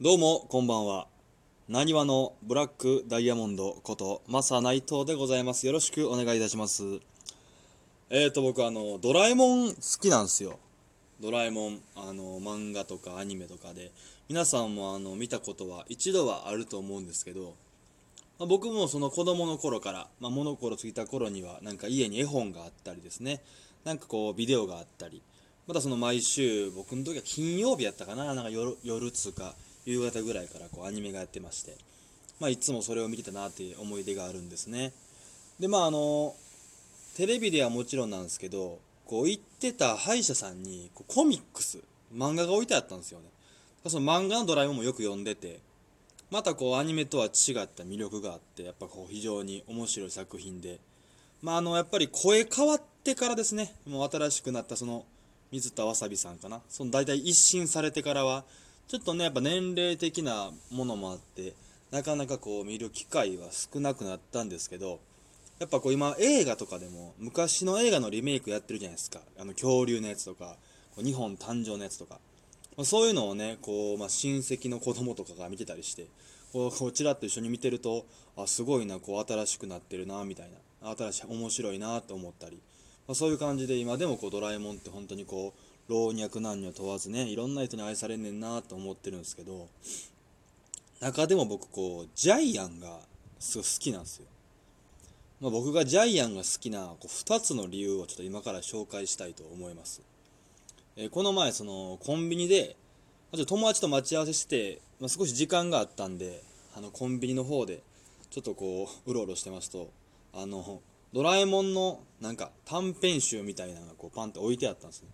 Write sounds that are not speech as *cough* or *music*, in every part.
どうもこんばんは。なにわのブラックダイヤモンドことマサ内藤でございます。よろしくお願いいたします。えーと僕あのドラえもん好きなんですよ。ドラえもんあの漫画とかアニメとかで。皆さんもあの見たことは一度はあると思うんですけど、まあ僕もその子供の頃から、まあ、物心ついた頃にはなんか家に絵本があったりですね。なんかこうビデオがあったり。またその毎週僕の時は金曜日やったかな。なんか夜夜つうか夕方ぐらいからこうアニメがやってまして、まあ、いつもそれを見てたなっていう思い出があるんですね。でまああのテレビではもちろんなんですけどこう行ってた歯医者さんにこうコミックス漫画が置いてあったんですよね。その漫画のドラえもんもよく読んでてまたこうアニメとは違った魅力があってやっぱこう非常に面白い作品で。まああのやっぱり声変わってからですねもう新しくなったその水田わさびさんかな。その大体一新されてからはちょっとねやっぱ年齢的なものもあってなかなかこう見る機会は少なくなったんですけどやっぱこう今映画とかでも昔の映画のリメイクやってるじゃないですか。あの恐竜のやつとか日本誕生のやつとか。そういうのをねこう、まあ、親戚の子供とかが見てたりしてこうこちらっと一緒に見てるとあすごいなこう新しくなってるなみたいな。新しい面白いなと思ったり、まあ、そういう感じで今でもこうドラえもんって本当にこう老若男女問わずねいろんな人に愛されんねんなと思ってるんですけど中でも僕こうジャイアンがすごい好きなんですよ。まあ、僕がジャイアンが好きなこう2つの理由をちょっと今から紹介したいと思います、えーこの前そのコンビニで友達と待ち合わせして、まあ、少し時間があったんであのコンビニの方でちょっとこううろうろしてますとあのドラえもんのなんか短編集みたいなのがこうパンって置いてあったんですね。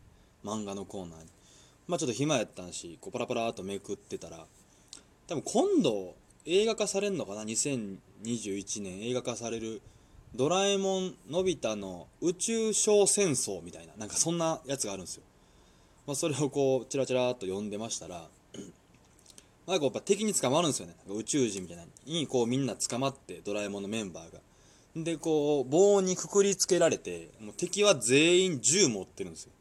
漫画のコーナーに。まあちょっと暇やったんしこうパラパラーっとめくってたら多分今度映画化されるのかな？2021年映画化されるドラえもんのび太の宇宙小戦争みたいななんかそんなやつがあるんですよ、まあ、それをこうチラチラっと読んでましたら *clears throat* なんかやっぱ敵に捕まるんですよね。宇宙人みたいな。にこうみんな捕まってドラえもんのメンバーが。でこう棒にくくりつけられてもう敵は全員銃持ってるんですよ。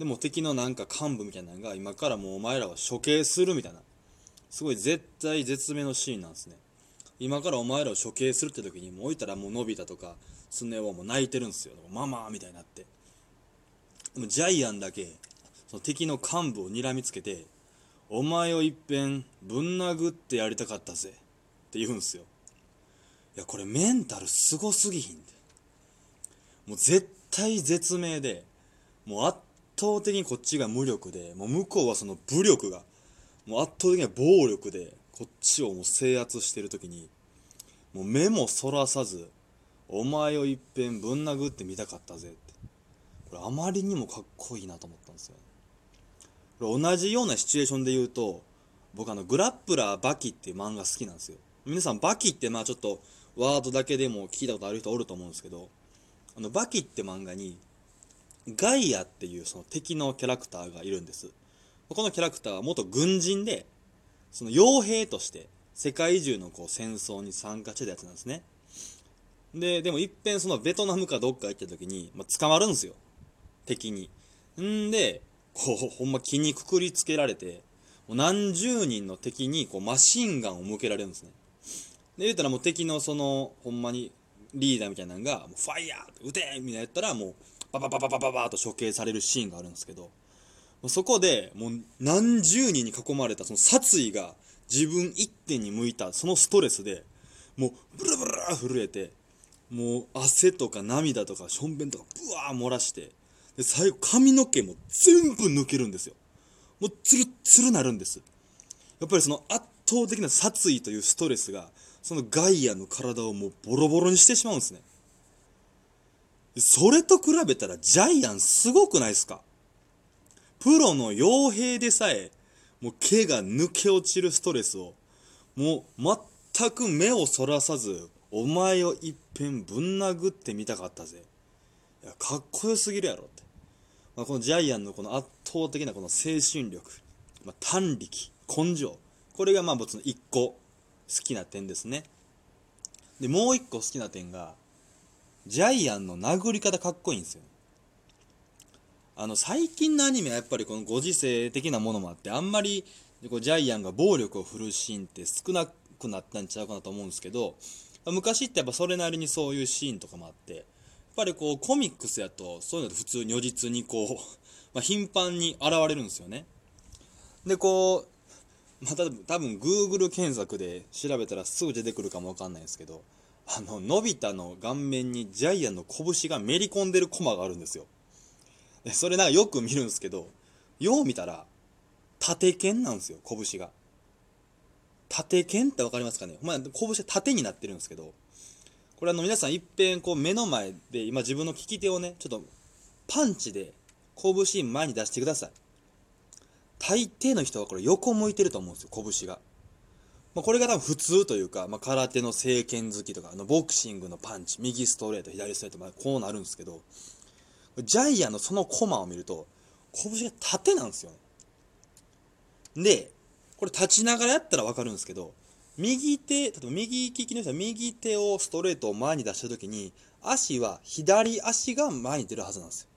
でも敵のなんか幹部みたいなのが今からもうお前らは処刑するみたいな。すごい絶対絶命のシーンなんですね。今からお前らを処刑するって時にもう置いたらもうのび太とかスネ夫も泣いてるんですよ。ママみたいになって。でもジャイアンだけその敵の幹部を睨みつけてお前をいっぺんぶん殴ってやりたかったぜ。って言うんすよ。いやこれメンタルすごすぎひんでもう絶対絶命でもう圧倒的にこっちが無力でもう向こうはその武力がもう圧倒的な暴力でこっちをもう制圧してる時にもう目もそらさずお前をいっぺんぶん殴ってみたかったぜって。これあまりにもかっこいいなと思ったんですよ。これ同じようなシチュエーションで言うと僕あのグラップラーバキっていう漫画好きなんですよ。皆さんバキってまあちょっとワードだけでも聞いたことある人おると思うんですけどあのバキって漫画にガイアっていうその敵のキャラクターがいるんです。このキャラクターは元軍人でその傭兵として世界中のこう戦争に参加してたやつなんですね。ででもいっぺんそのベトナムかどっか行った時に、まあ、捕まるんですよ。敵に。んでこうほんま木にくくりつけられてもう何十人の敵にこうマシンガンを向けられるんですね。で言ったらもう敵のそのほんまにリーダーみたいなのが「ファイヤー撃て!」みたいなやったらもうバババババババーと処刑されるシーンがあるんですけどそこでもう何十人に囲まれたその殺意が自分一点に向いたそのストレスでもうブラブラ震えてもう汗とか涙とかしょんべんとかブワー漏らしてで最後髪の毛も全部抜けるんですよもうツルツルなるんですやっぱりその圧倒的な殺意というストレスがそのガイアの体をもうボロボロにしてしまうんですねそれと比べたらジャイアンすごくないですか？プロの傭兵でさえもう毛が抜け落ちるストレスをもう全く目をそらさずお前をいっぺんぶん殴ってみたかったぜ。いやかっこよすぎるやろって、まあ、このジャイアンのこの圧倒的なこの精神力、まあ、胆力根性。これがまあ僕の一個好きな点ですね。でもう一個好きな点がジャイアンの殴り方かっこいいんですよ。あの最近のアニメはやっぱりこのご時世的なものもあってあんまりこうジャイアンが暴力を振るシーンって少なくなったんちゃうかなと思うんですけど昔ってやっぱそれなりにそういうシーンとかもあってやっぱりこうコミックスやとそういうのって普通如実にこう、*laughs* ま、頻繁に現れるんですよね。でこうまた多分 Google 検索で調べたらすぐ出てくるかもわかんないですけどあののび太の顔面にジャイアンの拳がめり込んでるコマがあるんですよ。でそれなんかよく見るんですけどよう見たら縦剣なんですよ拳が。縦剣って分かりますかね？まあ、拳は縦になってるんですけどこれあの皆さんいっぺんこう目の前で今自分の利き手をねちょっとパンチで拳前に出してください。大抵の人はこれ横向いてると思うんですよ拳が、まあ、これが多分普通というか、まあ、空手の政権好きとかあのボクシングのパンチ右ストレート左ストレート、まあ、こうなるんですけどジャイアンのそのコマを見ると拳が縦なんですよね。でこれ立ちながらやったら分かるんですけど右手例えば右利きの人は右手をストレートを前に出した時に足は左足が前に出るはずなんですよ。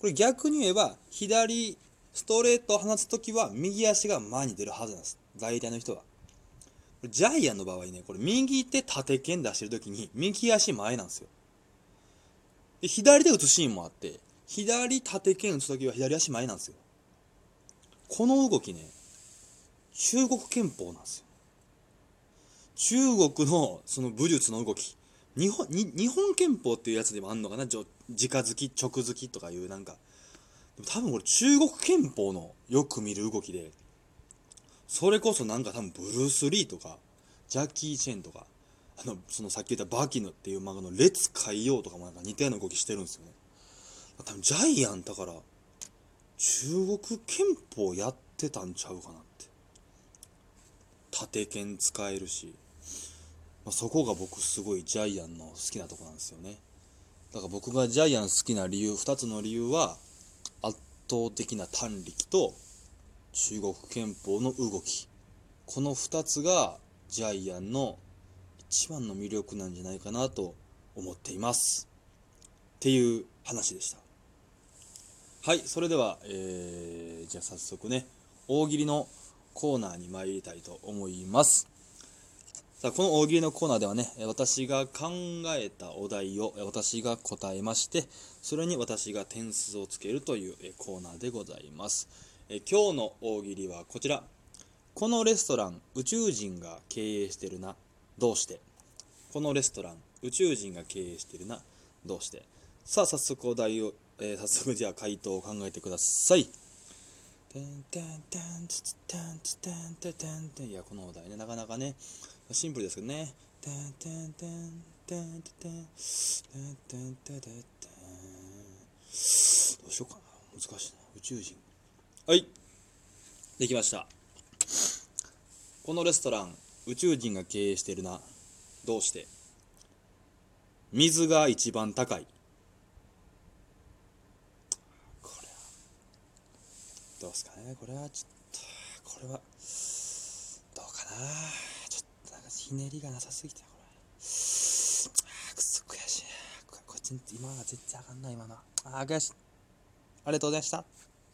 これ逆に言えば左ストレートを放つ時は右足が前に出るはずなんです。大体の人は。ジャイアンの場合ねこれ右手縦剣出してる時に右足前なんですよ。で左で打つシーンもあって左縦剣打つ時は左足前なんですよ。この動きね中国憲法なんですよ。中国のその武術の動き。日本日本憲法っていうやつでもあんのかな？直づき直づきとかいうなんか。でも多分これ中国憲法のよく見る動きでそれこそなんか多分ブルース・リーとかジャッキー・チェンとかあのそのさっき言ったバキヌっていう漫画の列海洋とかもなんか似たような動きしてるんですよね。多分ジャイアンだから中国憲法やってたんちゃうかなって。縦剣使えるし、まあ、そこが僕すごいジャイアンの好きなとこなんですよね。だから僕がジャイアン好きな理由2つの理由は圧倒的な胆力と中国憲法の動き。この2つがジャイアンの一番の魅力なんじゃないかなと思っています。っていう話でした。はいそれでは、えー、じゃあ早速ね大喜利のコーナーに参りたいと思います。さあこの大喜利のコーナーではね私が考えたお題を私が答えましてそれに私が点数をつけるというコーナーでございます。え今日の大喜利はこちら。このレストラン宇宙人が経営してるな。どうして？このレストラン宇宙人が経営してるな。どうして？さあ早速お題を、えー、早速じゃあ回答を考えてください。いやこのお題ねなかなかねシンプルですけどね。どうしようかな難しいな宇宙人はい。できました。このレストラン宇宙人が経営してるな。どうして？水が一番高い。これはどうすかね。これはちょっとこれはどうかな。ちょっとなんかひねりがなさすぎてこれ。あくそ悔しい。これこれ今は絶対あかんない今のあー悔しい。ありがとうございました。